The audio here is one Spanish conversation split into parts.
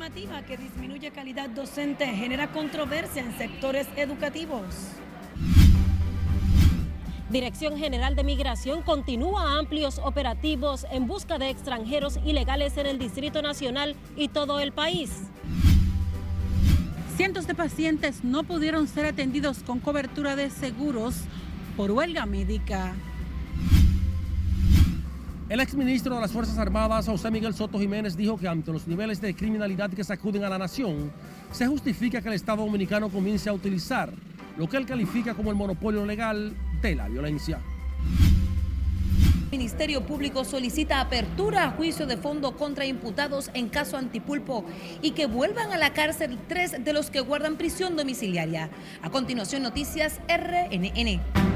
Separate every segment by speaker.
Speaker 1: normativa que disminuye calidad docente genera controversia en sectores educativos.
Speaker 2: Dirección General de Migración continúa amplios operativos en busca de extranjeros ilegales en el Distrito Nacional y todo el país.
Speaker 3: Cientos de pacientes no pudieron ser atendidos con cobertura de seguros por huelga médica.
Speaker 4: El exministro de las Fuerzas Armadas, José Miguel Soto Jiménez, dijo que ante los niveles de criminalidad que sacuden a la nación, se justifica que el Estado dominicano comience a utilizar lo que él califica como el monopolio legal de la violencia.
Speaker 5: El Ministerio Público solicita apertura a juicio de fondo contra imputados en caso antipulpo y que vuelvan a la cárcel tres de los que guardan prisión domiciliaria. A continuación, noticias RNN.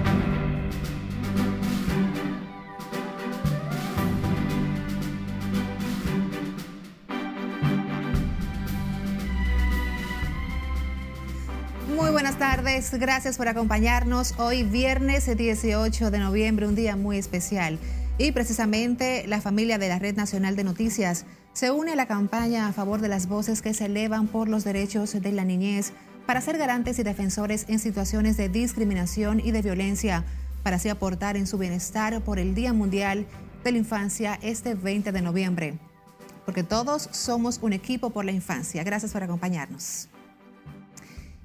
Speaker 6: Buenas tardes, gracias por acompañarnos hoy viernes 18 de noviembre, un día muy especial. Y precisamente la familia de la Red Nacional de Noticias se une a la campaña a favor de las voces que se elevan por los derechos de la niñez para ser garantes y defensores en situaciones de discriminación y de violencia, para así aportar en su bienestar por el Día Mundial de la Infancia este 20 de noviembre. Porque todos somos un equipo por la infancia. Gracias por acompañarnos.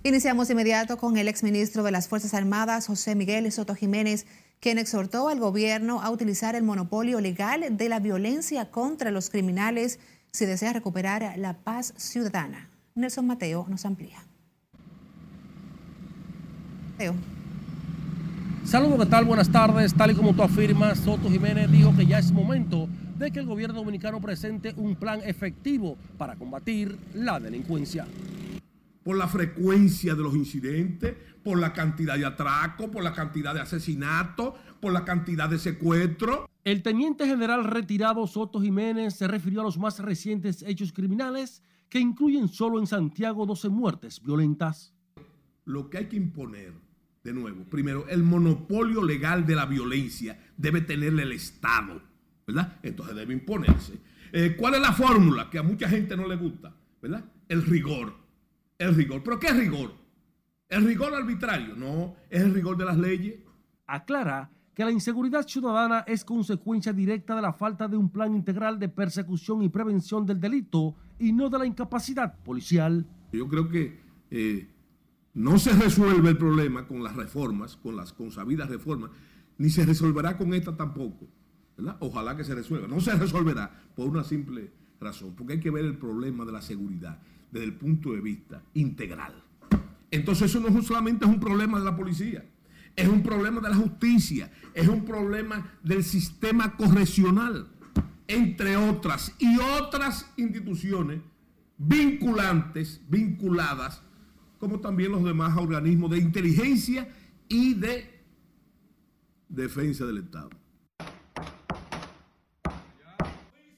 Speaker 6: Iniciamos de inmediato con el exministro de las Fuerzas Armadas, José Miguel Soto Jiménez, quien exhortó al gobierno a utilizar el monopolio legal de la violencia contra los criminales si desea recuperar la paz ciudadana. Nelson Mateo nos amplía.
Speaker 4: Mateo. Saludos, ¿qué tal? Buenas tardes. Tal y como tú afirmas, Soto Jiménez dijo que ya es momento de que el gobierno dominicano presente un plan efectivo para combatir la delincuencia
Speaker 7: por la frecuencia de los incidentes, por la cantidad de atracos, por la cantidad de asesinatos, por la cantidad de secuestros.
Speaker 4: El teniente general retirado Soto Jiménez se refirió a los más recientes hechos criminales que incluyen solo en Santiago 12 muertes violentas.
Speaker 7: Lo que hay que imponer, de nuevo, primero, el monopolio legal de la violencia debe tenerle el Estado, ¿verdad? Entonces debe imponerse. Eh, ¿Cuál es la fórmula que a mucha gente no le gusta? ¿Verdad? El rigor el rigor. ¿Pero qué rigor? ¿El rigor arbitrario? No, es el rigor de las leyes.
Speaker 4: Aclara que la inseguridad ciudadana es consecuencia directa de la falta de un plan integral de persecución y prevención del delito y no de la incapacidad policial.
Speaker 7: Yo creo que eh, no se resuelve el problema con las reformas, con las consabidas reformas, ni se resolverá con esta tampoco. Ojalá que se resuelva. No se resolverá por una simple razón, porque hay que ver el problema de la seguridad desde el punto de vista integral. Entonces eso no solamente es un problema de la policía, es un problema de la justicia, es un problema del sistema correccional, entre otras y otras instituciones vinculantes, vinculadas, como también los demás organismos de inteligencia y de defensa del Estado.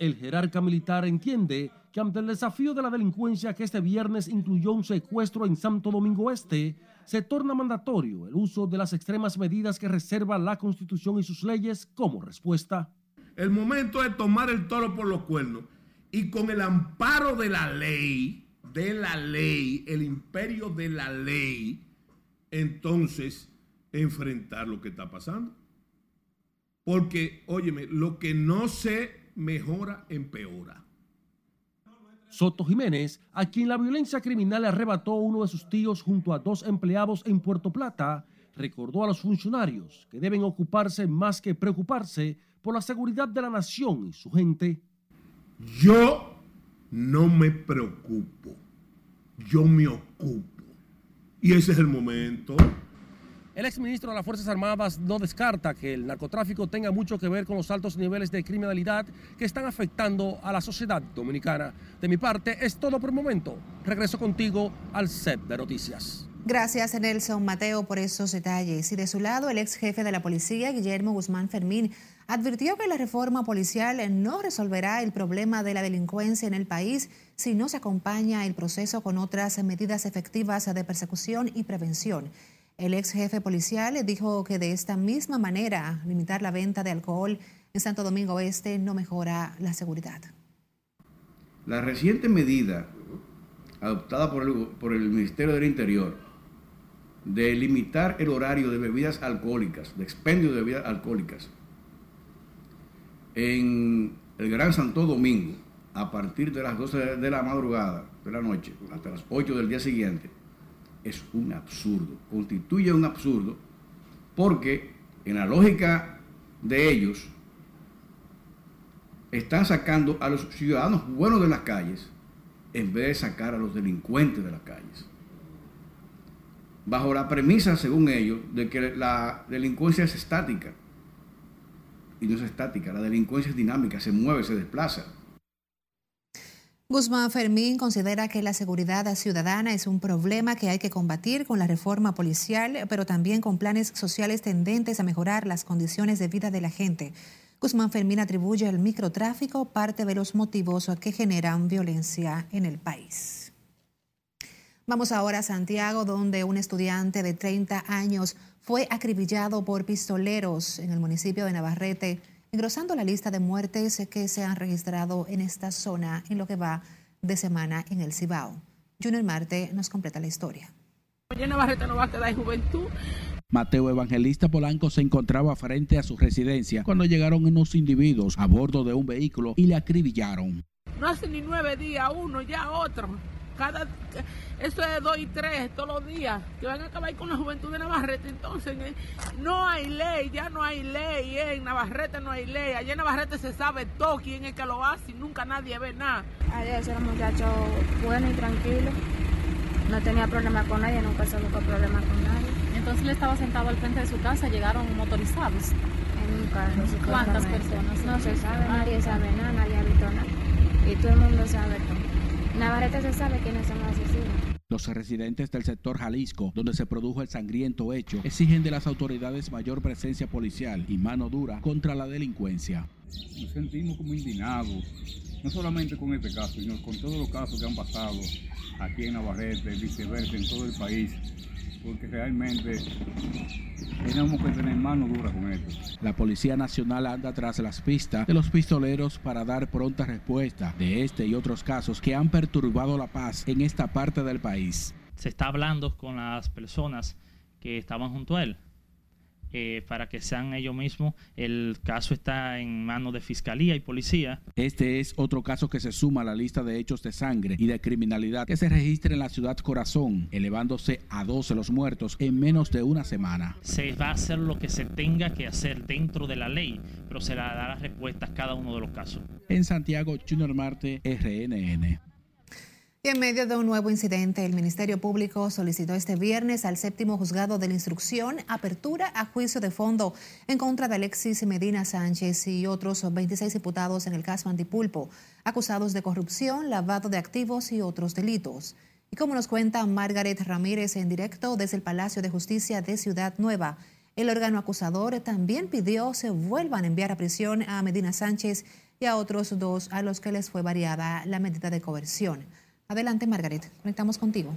Speaker 4: El jerarca militar entiende que ante el desafío de la delincuencia que este viernes incluyó un secuestro en Santo Domingo Este, se torna mandatorio el uso de las extremas medidas que reserva la Constitución y sus leyes como respuesta.
Speaker 7: El momento de tomar el toro por los cuernos y con el amparo de la ley, de la ley, el imperio de la ley, entonces enfrentar lo que está pasando. Porque, óyeme, lo que no se mejora, empeora.
Speaker 4: Soto Jiménez, a quien la violencia criminal arrebató uno de sus tíos junto a dos empleados en Puerto Plata, recordó a los funcionarios que deben ocuparse más que preocuparse por la seguridad de la nación y su gente.
Speaker 7: Yo no me preocupo, yo me ocupo. Y ese es el momento.
Speaker 4: El exministro de las Fuerzas Armadas no descarta que el narcotráfico tenga mucho que ver con los altos niveles de criminalidad que están afectando a la sociedad dominicana. De mi parte, es todo por el momento. Regreso contigo al set de noticias.
Speaker 6: Gracias, Nelson Mateo, por esos detalles. Y de su lado, el ex jefe de la policía, Guillermo Guzmán Fermín, advirtió que la reforma policial no resolverá el problema de la delincuencia en el país si no se acompaña el proceso con otras medidas efectivas de persecución y prevención. El ex jefe policial dijo que de esta misma manera limitar la venta de alcohol en Santo Domingo Oeste no mejora la seguridad.
Speaker 8: La reciente medida adoptada por el, por el Ministerio del Interior de limitar el horario de bebidas alcohólicas, de expendio de bebidas alcohólicas, en el Gran Santo Domingo, a partir de las 12 de la madrugada, de la noche, hasta las 8 del día siguiente, es un absurdo, constituye un absurdo, porque en la lógica de ellos, están sacando a los ciudadanos buenos de las calles en vez de sacar a los delincuentes de las calles. Bajo la premisa, según ellos, de que la delincuencia es estática. Y no es estática, la delincuencia es dinámica, se mueve, se desplaza.
Speaker 6: Guzmán Fermín considera que la seguridad ciudadana es un problema que hay que combatir con la reforma policial, pero también con planes sociales tendentes a mejorar las condiciones de vida de la gente. Guzmán Fermín atribuye al microtráfico parte de los motivos que generan violencia en el país. Vamos ahora a Santiago, donde un estudiante de 30 años fue acribillado por pistoleros en el municipio de Navarrete, engrosando la lista de muertes que se han registrado en esta zona en lo que va de semana en el Cibao. Junior Marte nos completa la historia.
Speaker 9: Juventud
Speaker 10: Mateo Evangelista Polanco se encontraba frente a su residencia cuando llegaron unos individuos a bordo de un vehículo y le acribillaron.
Speaker 9: No hace ni nueve días uno, ya otro. Cada, eso es dos y tres todos los días, que van a acabar con la juventud de Navarrete. Entonces, eh, no hay ley, ya no hay ley, eh, en Navarrete no hay ley. Allá en Navarrete se sabe todo quién es que lo hace y nunca nadie ve nada.
Speaker 11: Ayer era un muchacho bueno y tranquilo, no tenía problema con nadie, nunca se buscó problema con nadie.
Speaker 12: Entonces él estaba sentado al frente de su casa, llegaron motorizados.
Speaker 11: En un carro.
Speaker 12: ¿Cuántas personas?
Speaker 11: No se sabe, nadie sabe nada, nadie ha visto nada. Y todo el mundo sabe todo. Navarrete se sabe quiénes son los asesinos.
Speaker 10: Los residentes del sector Jalisco, donde se produjo el sangriento hecho, exigen de las autoridades mayor presencia policial y mano dura contra la delincuencia.
Speaker 13: Nos sentimos como indignados, no solamente con este caso, sino con todos los casos que han pasado aquí en Navarrete, viceversa, en todo el país, porque realmente tenemos que tener mano dura con esto.
Speaker 10: La Policía Nacional anda tras las pistas de los pistoleros para dar pronta respuesta de este y otros casos que han perturbado la paz en esta parte del país.
Speaker 14: Se está hablando con las personas que estaban junto a él eh, para que sean ellos mismos. El caso está en manos de fiscalía y policía.
Speaker 10: Este es otro caso que se suma a la lista de hechos de sangre y de criminalidad que se registra en la ciudad Corazón, elevándose a 12 los muertos en menos de una semana.
Speaker 14: Se va a hacer lo que se tenga que hacer dentro de la ley, pero se le dará respuestas a cada uno de los casos.
Speaker 10: En Santiago, Junior Marte, RNN.
Speaker 6: Y en medio de un nuevo incidente, el Ministerio Público solicitó este viernes al séptimo juzgado de la instrucción apertura a juicio de fondo en contra de Alexis Medina Sánchez y otros 26 diputados en el caso Antipulpo, acusados de corrupción, lavado de activos y otros delitos. Y como nos cuenta Margaret Ramírez en directo desde el Palacio de Justicia de Ciudad Nueva, el órgano acusador también pidió se vuelvan a enviar a prisión a Medina Sánchez y a otros dos a los que les fue variada la medida de coerción. Adelante, Margaret. Conectamos contigo.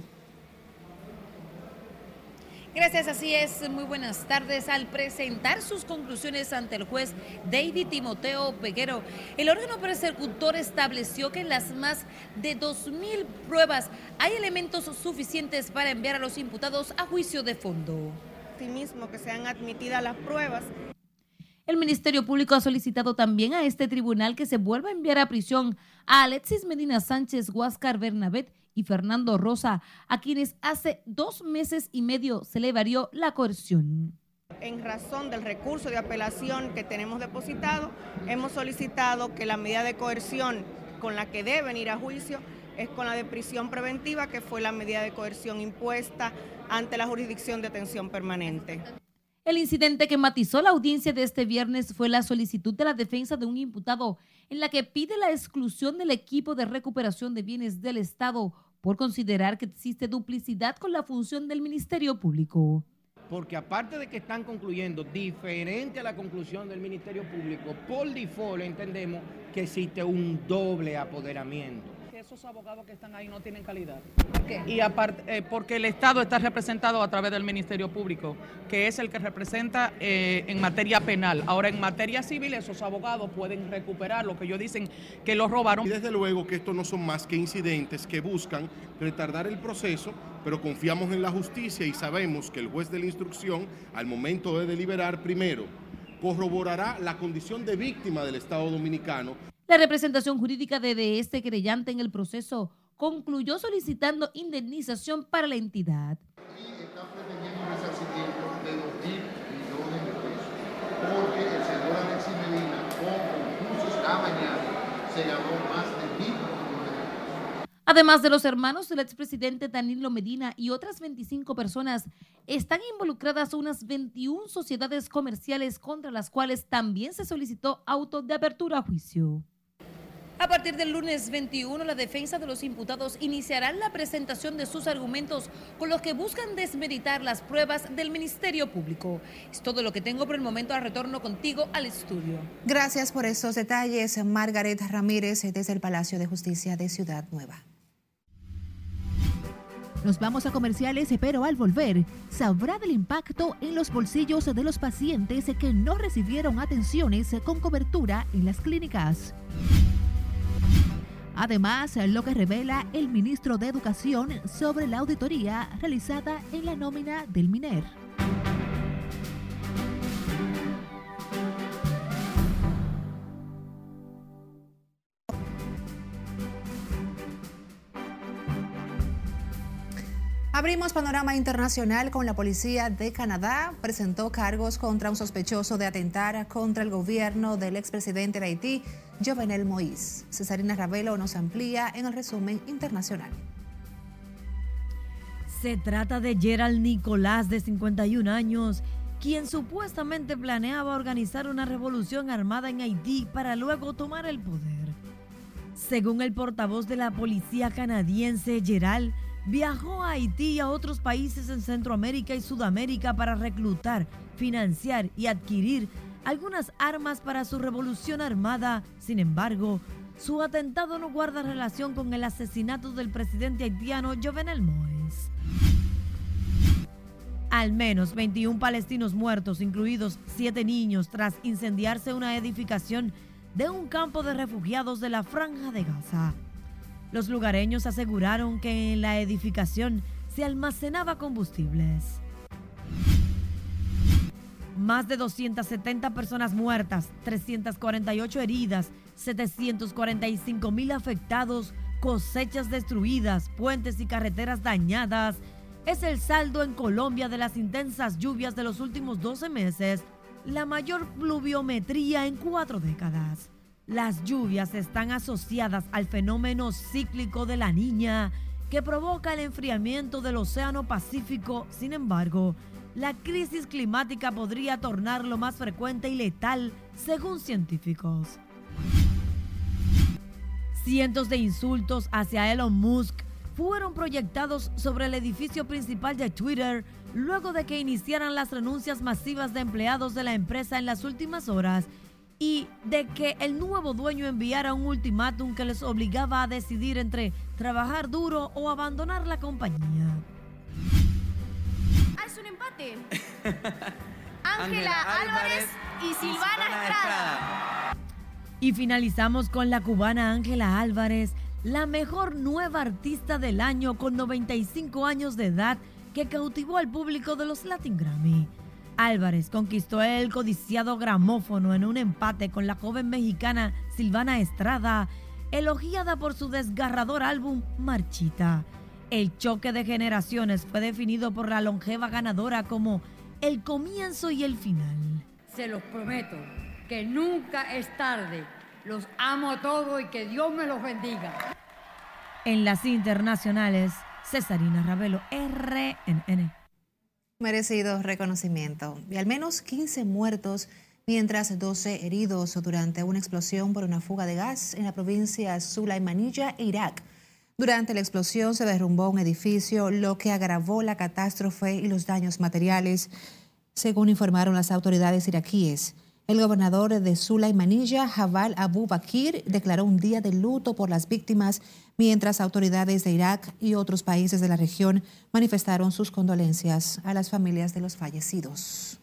Speaker 5: Gracias, así es. Muy buenas tardes. Al presentar sus conclusiones ante el juez David Timoteo Peguero, el órgano persecutor estableció que en las más de 2.000 pruebas hay elementos suficientes para enviar a los imputados a juicio de fondo.
Speaker 15: mismo que sean admitidas las pruebas
Speaker 5: el Ministerio Público ha solicitado también a este tribunal que se vuelva a enviar a prisión a Alexis Medina Sánchez, Huáscar Bernabet y Fernando Rosa, a quienes hace dos meses y medio se le varió la coerción.
Speaker 15: En razón del recurso de apelación que tenemos depositado, hemos solicitado que la medida de coerción con la que deben ir a juicio es con la de prisión preventiva, que fue la medida de coerción impuesta ante la jurisdicción de atención permanente.
Speaker 5: El incidente que matizó la audiencia de este viernes fue la solicitud de la defensa de un imputado en la que pide la exclusión del equipo de recuperación de bienes del Estado por considerar que existe duplicidad con la función del Ministerio Público.
Speaker 16: Porque aparte de que están concluyendo diferente a la conclusión del Ministerio Público, por default entendemos que existe un doble apoderamiento
Speaker 17: esos abogados que están ahí no tienen calidad. ¿Por qué? Y aparte, eh, porque el Estado está representado a través del Ministerio Público, que es el que representa eh, en materia penal. Ahora, en materia civil, esos abogados pueden recuperar lo que ellos dicen que lo robaron.
Speaker 18: Y desde luego que estos no son más que incidentes que buscan retardar el proceso, pero confiamos en la justicia y sabemos que el juez de la instrucción, al momento de deliberar, primero, corroborará la condición de víctima del Estado Dominicano.
Speaker 5: La representación jurídica de este querellante en el proceso concluyó solicitando indemnización para la entidad.
Speaker 19: Y está pretendiendo un resarcimiento de 2 mil millones de pesos, porque el señor Alexis Medina, con concursos a mañana, se ganó más de mil millones de pesos.
Speaker 5: Además de los hermanos del expresidente Danilo Medina y otras 25 personas, están involucradas unas 21 sociedades comerciales contra las cuales también se solicitó auto de apertura a juicio. A partir del lunes 21, la defensa de los imputados iniciará la presentación de sus argumentos con los que buscan desmeditar las pruebas del Ministerio Público. Es todo lo que tengo por el momento. A retorno contigo al estudio.
Speaker 6: Gracias por estos detalles, Margaret Ramírez, desde el Palacio de Justicia de Ciudad Nueva.
Speaker 20: Nos vamos a comerciales, pero al volver, sabrá del impacto en los bolsillos de los pacientes que no recibieron atenciones con cobertura en las clínicas. Además, lo que revela el ministro de Educación sobre la auditoría realizada en la nómina del MINER.
Speaker 6: Abrimos panorama internacional con la policía de Canadá. Presentó cargos contra un sospechoso de atentar contra el gobierno del expresidente de Haití, Jovenel Moïse. Cesarina Ravelo nos amplía en el resumen internacional.
Speaker 21: Se trata de Gerald Nicolás, de 51 años, quien supuestamente planeaba organizar una revolución armada en Haití para luego tomar el poder. Según el portavoz de la policía canadiense, Gerald, viajó a Haití y a otros países en Centroamérica y Sudamérica para reclutar, financiar y adquirir algunas armas para su revolución armada. Sin embargo, su atentado no guarda relación con el asesinato del presidente haitiano Jovenel Moïse. Al menos 21 palestinos muertos, incluidos 7 niños, tras incendiarse una edificación de un campo de refugiados de la Franja de Gaza. Los lugareños aseguraron que en la edificación se almacenaba combustibles. Más de 270 personas muertas, 348 heridas, 745 mil afectados, cosechas destruidas, puentes y carreteras dañadas. Es el saldo en Colombia de las intensas lluvias de los últimos 12 meses, la mayor pluviometría en cuatro décadas. Las lluvias están asociadas al fenómeno cíclico de la niña que provoca el enfriamiento del Océano Pacífico. Sin embargo, la crisis climática podría tornarlo más frecuente y letal, según científicos. Cientos de insultos hacia Elon Musk fueron proyectados sobre el edificio principal de Twitter luego de que iniciaran las renuncias masivas de empleados de la empresa en las últimas horas y de que el nuevo dueño enviara un ultimátum que les obligaba a decidir entre trabajar duro o abandonar la compañía.
Speaker 22: Ángela Álvarez y Silvana Estrada.
Speaker 21: Y finalizamos con la cubana Ángela Álvarez, la mejor nueva artista del año con 95 años de edad que cautivó al público de los Latin Grammy. Álvarez conquistó el codiciado gramófono en un empate con la joven mexicana Silvana Estrada, elogiada por su desgarrador álbum Marchita. El choque de generaciones fue definido por la longeva ganadora como el comienzo y el final.
Speaker 23: Se los prometo que nunca es tarde. Los amo a todos y que Dios me los bendiga.
Speaker 21: En las internacionales, Cesarina Ravelo, RNN
Speaker 6: merecido reconocimiento y al menos 15 muertos mientras 12 heridos durante una explosión por una fuga de gas en la provincia Sulaimanilla, Irak. Durante la explosión se derrumbó un edificio, lo que agravó la catástrofe y los daños materiales, según informaron las autoridades iraquíes. El gobernador de Sula y Jabal Abu Bakir, declaró un día de luto por las víctimas, mientras autoridades de Irak y otros países de la región manifestaron sus condolencias a las familias de los fallecidos.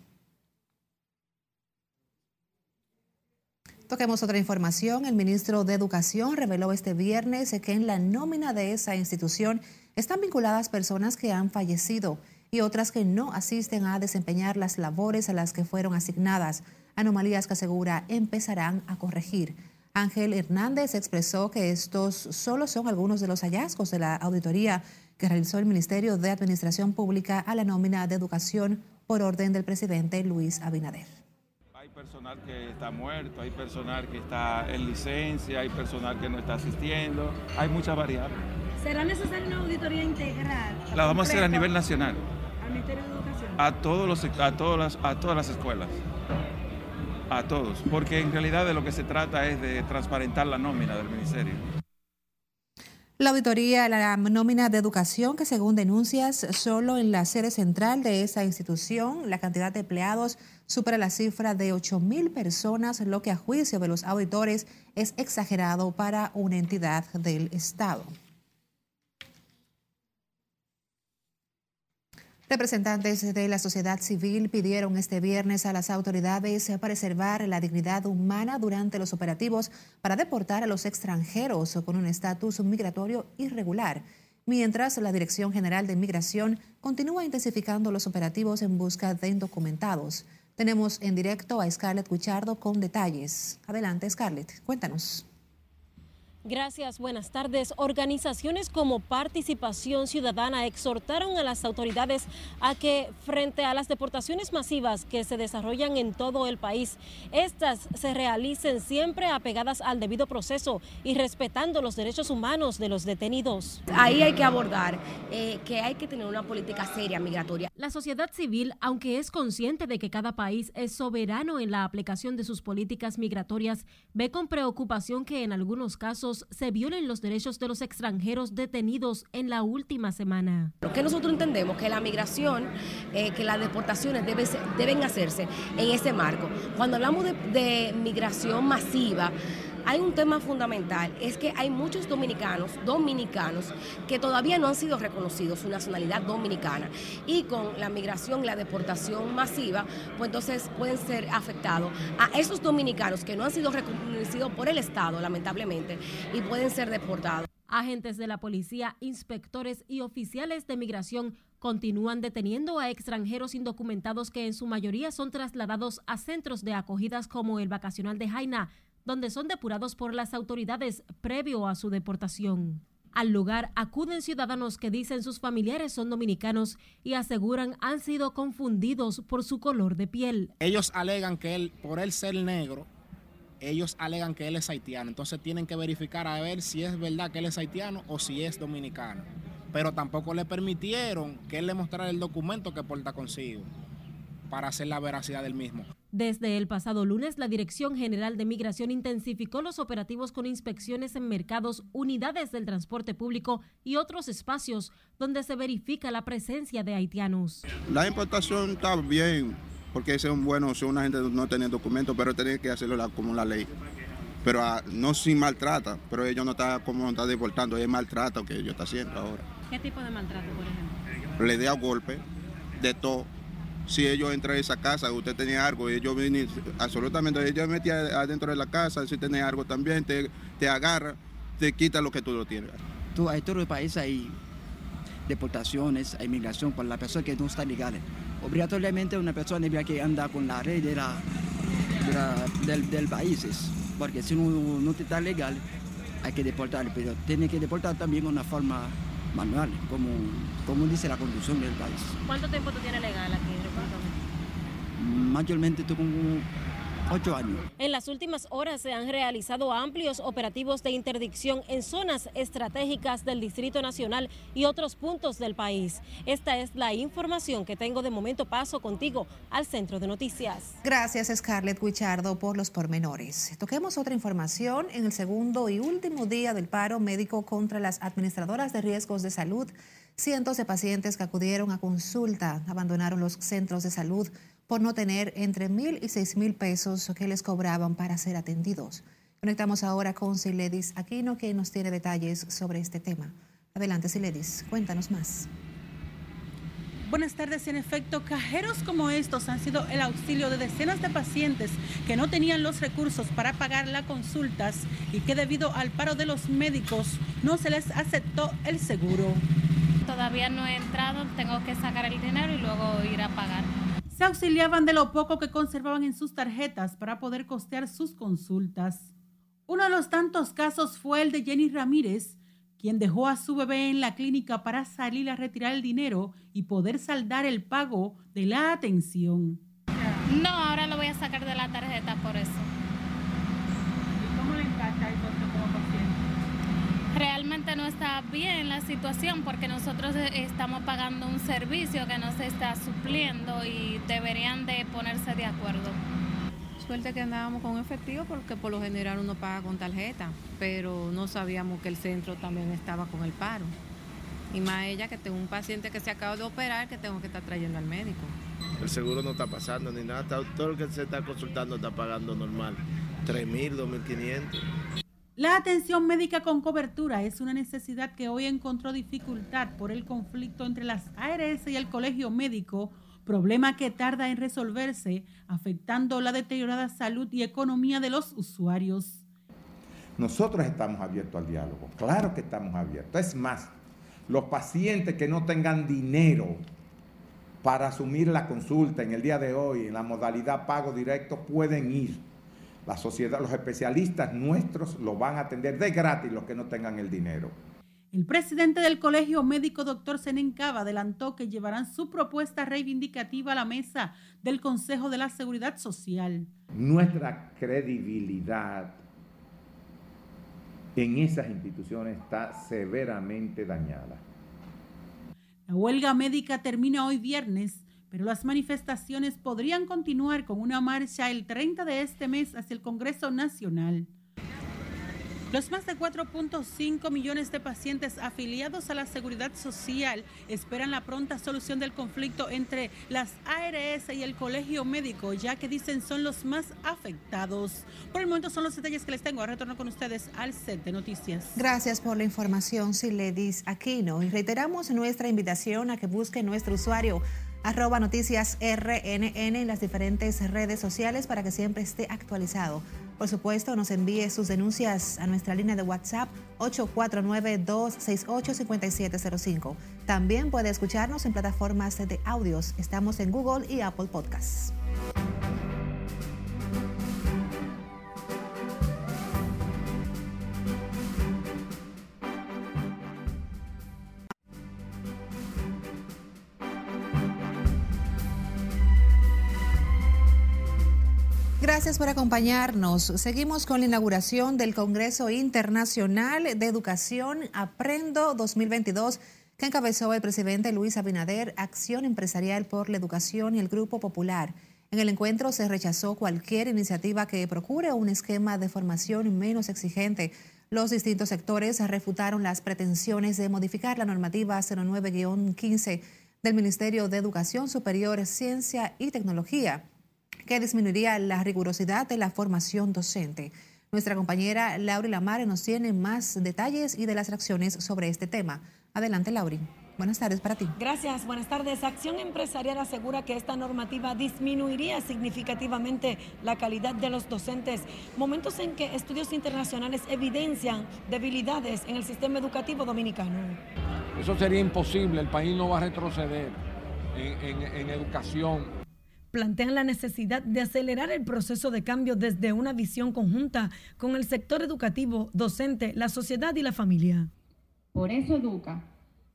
Speaker 6: Toquemos otra información. El ministro de Educación reveló este viernes que en la nómina de esa institución están vinculadas personas que han fallecido y otras que no asisten a desempeñar las labores a las que fueron asignadas anomalías que asegura empezarán a corregir. Ángel Hernández expresó que estos solo son algunos de los hallazgos de la auditoría que realizó el Ministerio de Administración Pública a la nómina de educación por orden del presidente Luis Abinader.
Speaker 24: Hay personal que está muerto, hay personal que está en licencia, hay personal que no está asistiendo, hay muchas variables.
Speaker 22: ¿Será necesaria una auditoría integral?
Speaker 24: La vamos a hacer a nivel nacional.
Speaker 22: ¿Al Ministerio de Educación?
Speaker 24: A, todos los, a, todas las, a todas las escuelas a todos, porque en realidad de lo que se trata es de transparentar la nómina del ministerio.
Speaker 6: La auditoría, la nómina de educación que según denuncias, solo en la sede central de esa institución, la cantidad de empleados supera la cifra de 8 mil personas, lo que a juicio de los auditores es exagerado para una entidad del Estado. Representantes de la sociedad civil pidieron este viernes a las autoridades preservar la dignidad humana durante los operativos para deportar a los extranjeros con un estatus migratorio irregular, mientras la Dirección General de Migración continúa intensificando los operativos en busca de indocumentados. Tenemos en directo a Scarlett Cuchardo con detalles. Adelante, Scarlett, cuéntanos.
Speaker 25: Gracias, buenas tardes. Organizaciones como Participación Ciudadana exhortaron a las autoridades a que frente a las deportaciones masivas que se desarrollan en todo el país, estas se realicen siempre apegadas al debido proceso y respetando los derechos humanos de los detenidos.
Speaker 26: Ahí hay que abordar eh, que hay que tener una política seria migratoria.
Speaker 25: La sociedad civil, aunque es consciente de que cada país es soberano en la aplicación de sus políticas migratorias, ve con preocupación que en algunos casos se violen los derechos de los extranjeros detenidos en la última semana.
Speaker 26: Lo que nosotros entendemos que la migración, eh, que las deportaciones deben hacerse en ese marco. Cuando hablamos de migración masiva, hay un tema fundamental, es que hay muchos dominicanos, dominicanos, que todavía no han sido reconocidos su nacionalidad dominicana. Y con la migración la deportación masiva, pues entonces pueden ser afectados a esos dominicanos que no han sido reconocidos por el Estado, lamentablemente, y pueden ser deportados.
Speaker 25: Agentes de la policía, inspectores y oficiales de migración continúan deteniendo a extranjeros indocumentados que en su mayoría son trasladados a centros de acogidas como el vacacional de Jaina, donde son depurados por las autoridades previo a su deportación. Al lugar acuden ciudadanos que dicen sus familiares son dominicanos y aseguran han sido confundidos por su color de piel.
Speaker 27: Ellos alegan que él, por él ser negro, ellos alegan que él es haitiano. Entonces tienen que verificar a ver si es verdad que él es haitiano o si es dominicano. Pero tampoco le permitieron que él le mostrara el documento que porta consigo para hacer la veracidad del mismo.
Speaker 25: Desde el pasado lunes, la Dirección General de Migración intensificó los operativos con inspecciones en mercados, unidades del transporte público y otros espacios donde se verifica la presencia de haitianos.
Speaker 28: La importación está bien, porque es un bueno si una gente no tiene documentos, pero tiene que hacerlo como la ley. Pero ah, no sin maltrata, pero ellos no están como está deportando, es maltrato que ellos están haciendo ahora.
Speaker 25: ¿Qué tipo de maltrato, por ejemplo?
Speaker 28: Le da golpe, de todo si ellos entran a esa casa, usted tenía algo, y ellos vienen absolutamente, ellos metían adentro de la casa, si tenés algo también, te, te agarra, te quita lo que tú lo tienes.
Speaker 29: Tú, hay todo el país hay deportaciones, hay migración para la persona que no está legal. Obligatoriamente una persona que anda con la red de la, del, del país, porque si no, no está legal, hay que deportar, pero tiene que deportar también de una forma manual, como, como dice la conducción del país.
Speaker 25: ¿Cuánto tiempo tú tienes legal aquí?
Speaker 29: Mayormente como ocho años.
Speaker 25: En las últimas horas se han realizado amplios operativos de interdicción en zonas estratégicas del Distrito Nacional y otros puntos del país. Esta es la información que tengo de momento. Paso contigo al centro de noticias.
Speaker 6: Gracias, Scarlett Wichardo, por los pormenores. Toquemos otra información. En el segundo y último día del paro médico contra las administradoras de riesgos de salud, cientos de pacientes que acudieron a consulta abandonaron los centros de salud por no tener entre mil y seis mil pesos que les cobraban para ser atendidos. Conectamos ahora con Siledis Aquino, que nos tiene detalles sobre este tema. Adelante, Siledis, cuéntanos más.
Speaker 30: Buenas tardes. En efecto, cajeros como estos han sido el auxilio de decenas de pacientes que no tenían los recursos para pagar las consultas y que debido al paro de los médicos no se les aceptó el seguro.
Speaker 31: Todavía no he entrado, tengo que sacar el dinero y luego ir a pagar.
Speaker 30: Se auxiliaban de lo poco que conservaban en sus tarjetas para poder costear sus consultas. Uno de los tantos casos fue el de Jenny Ramírez, quien dejó a su bebé en la clínica para salir a retirar el dinero y poder saldar el pago de la atención.
Speaker 31: No, ahora lo voy a sacar de la tarjeta por eso.
Speaker 30: ¿Y cómo le encanta eso?
Speaker 31: Realmente no está bien la situación porque nosotros estamos pagando un servicio que no se está supliendo y deberían de ponerse de acuerdo.
Speaker 32: Suerte que andábamos con efectivo porque por lo general uno paga con tarjeta, pero no sabíamos que el centro también estaba con el paro. Y más ella que tengo un paciente que se acaba de operar que tengo que estar trayendo al médico.
Speaker 33: El seguro no está pasando ni nada, todo lo que se está consultando está pagando normal, 3.000, 2.500.
Speaker 30: La atención médica con cobertura es una necesidad que hoy encontró dificultad por el conflicto entre las ARS y el colegio médico problema que tarda en resolverse, afectando la deteriorada salud y economía de los usuarios.
Speaker 34: Nosotros estamos abiertos al diálogo, claro que estamos abiertos. Es más, los pacientes que no tengan dinero para asumir la consulta en el día de hoy, en la modalidad pago directo, pueden ir. La sociedad, los especialistas nuestros lo van a atender de gratis los que no tengan el dinero.
Speaker 30: El presidente del Colegio Médico, doctor Senencaba, adelantó que llevarán su propuesta reivindicativa a la mesa del Consejo de la Seguridad Social.
Speaker 34: Nuestra credibilidad en esas instituciones está severamente dañada.
Speaker 30: La huelga médica termina hoy viernes, pero las manifestaciones podrían continuar con una marcha el 30 de este mes hacia el Congreso Nacional. Los más de 4.5 millones de pacientes afiliados a la seguridad social esperan la pronta solución del conflicto entre las ARS y el colegio médico, ya que dicen son los más afectados. Por el momento son los detalles que les tengo. Retorno con ustedes al set de noticias.
Speaker 6: Gracias por la información, Siledis Aquino. Y reiteramos nuestra invitación a que busque nuestro usuario arroba noticias RNN en las diferentes redes sociales para que siempre esté actualizado. Por supuesto, nos envíe sus denuncias a nuestra línea de WhatsApp 849-268-5705. También puede escucharnos en plataformas de audios. Estamos en Google y Apple Podcasts. Gracias por acompañarnos. Seguimos con la inauguración del Congreso Internacional de Educación Aprendo 2022 que encabezó el presidente Luis Abinader, Acción Empresarial por la Educación y el Grupo Popular. En el encuentro se rechazó cualquier iniciativa que procure un esquema de formación menos exigente. Los distintos sectores refutaron las pretensiones de modificar la normativa 09-15 del Ministerio de Educación Superior, Ciencia y Tecnología que disminuiría la rigurosidad de la formación docente. Nuestra compañera Lauri Lamare nos tiene más detalles y de las reacciones sobre este tema. Adelante, Lauri. Buenas tardes para ti.
Speaker 35: Gracias, buenas tardes. Acción Empresarial asegura que esta normativa disminuiría significativamente la calidad de los docentes, momentos en que estudios internacionales evidencian debilidades en el sistema educativo dominicano.
Speaker 36: Eso sería imposible, el país no va a retroceder en, en educación
Speaker 21: plantean la necesidad de acelerar el proceso de cambio desde una visión conjunta con el sector educativo, docente, la sociedad y la familia.
Speaker 37: Por eso Educa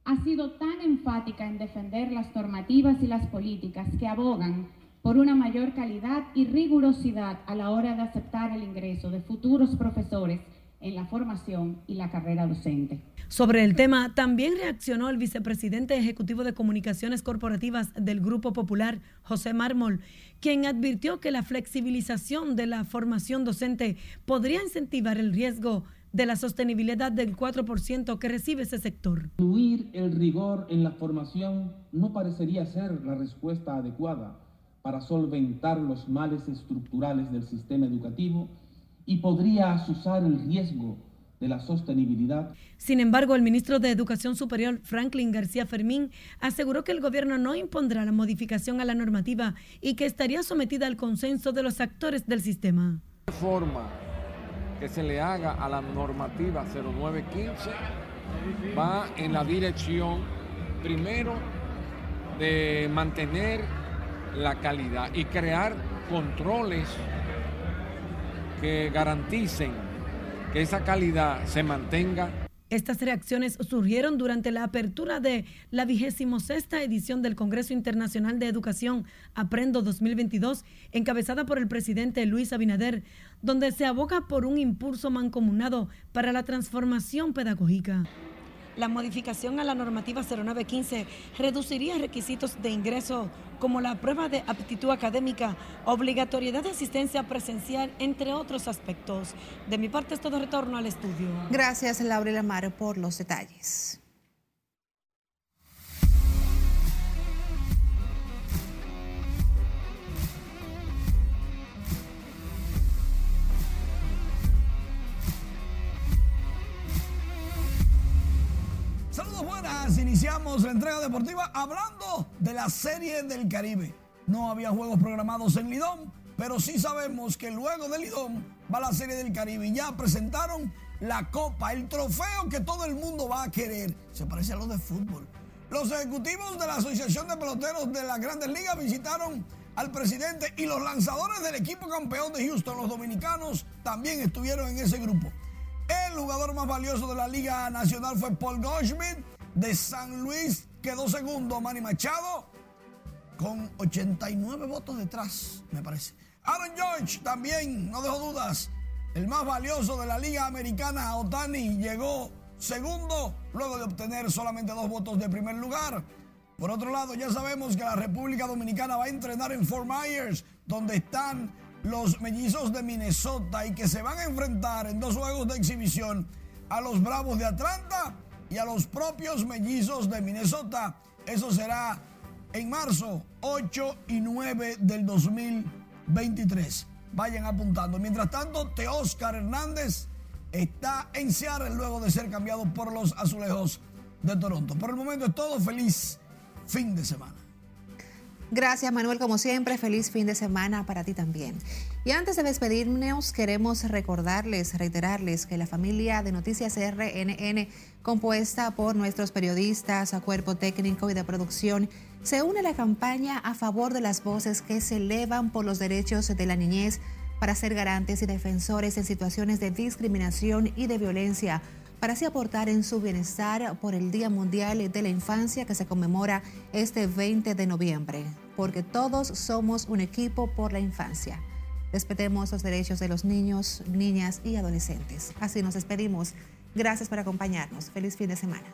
Speaker 37: ha sido tan enfática en defender las normativas y las políticas que abogan por una mayor calidad y rigurosidad a la hora de aceptar el ingreso de futuros profesores en la formación y la carrera docente.
Speaker 21: Sobre el tema, también reaccionó el vicepresidente ejecutivo de comunicaciones corporativas del Grupo Popular, José Mármol, quien advirtió que la flexibilización de la formación docente podría incentivar el riesgo de la sostenibilidad del 4% que recibe ese sector.
Speaker 38: Incluir el rigor en la formación no parecería ser la respuesta adecuada
Speaker 39: para solventar los males estructurales del sistema educativo y podría asusar el riesgo de la sostenibilidad.
Speaker 21: Sin embargo, el ministro de Educación Superior, Franklin García Fermín, aseguró que el gobierno no impondrá la modificación a la normativa y que estaría sometida al consenso de los actores del sistema.
Speaker 36: La forma que se le haga a la normativa 0915 va en la dirección, primero, de mantener la calidad y crear controles que garanticen que esa calidad se mantenga.
Speaker 21: Estas reacciones surgieron durante la apertura de la vigésimo sexta edición del Congreso Internacional de Educación Aprendo 2022, encabezada por el presidente Luis Abinader, donde se aboga por un impulso mancomunado para la transformación pedagógica.
Speaker 35: La modificación a la normativa 0915 reduciría requisitos de ingreso como la prueba de aptitud académica, obligatoriedad de asistencia presencial, entre otros aspectos. De mi parte es todo retorno al estudio.
Speaker 6: Gracias, Laura Lamar, por los detalles.
Speaker 40: Iniciamos la entrega deportiva hablando de la Serie del Caribe. No había juegos programados en Lidón, pero sí sabemos que luego de Lidón va la Serie del Caribe ya presentaron la copa, el trofeo que todo el mundo va a querer. Se parece a lo de fútbol. Los ejecutivos de la Asociación de Peloteros de las Grandes Ligas visitaron al presidente y los lanzadores del equipo campeón de Houston, los dominicanos, también estuvieron en ese grupo. El jugador más valioso de la Liga Nacional fue Paul Goldschmidt de San Luis. Quedó segundo Manny Machado con 89 votos detrás, me parece. Aaron George también, no dejó dudas. El más valioso de la Liga Americana, Otani, llegó segundo luego de obtener solamente dos votos de primer lugar. Por otro lado, ya sabemos que la República Dominicana va a entrenar en Fort Myers, donde están los mellizos de Minnesota y que se van a enfrentar en dos juegos de exhibición a los Bravos de Atlanta y a los propios mellizos de Minnesota. Eso será en marzo 8 y 9 del 2023. Vayan apuntando. Mientras tanto, Teóscar Hernández está en Seattle luego de ser cambiado por los azulejos de Toronto. Por el momento es todo. Feliz fin de semana.
Speaker 6: Gracias Manuel, como siempre, feliz fin de semana para ti también. Y antes de despedirnos, queremos recordarles, reiterarles que la familia de Noticias RNN, compuesta por nuestros periodistas, a cuerpo técnico y de producción, se une a la campaña a favor de las voces que se elevan por los derechos de la niñez para ser garantes y defensores en situaciones de discriminación y de violencia para así aportar en su bienestar por el Día Mundial de la Infancia que se conmemora este 20 de noviembre, porque todos somos un equipo por la infancia. Respetemos los derechos de los niños, niñas y adolescentes. Así nos despedimos. Gracias por acompañarnos. Feliz fin de semana.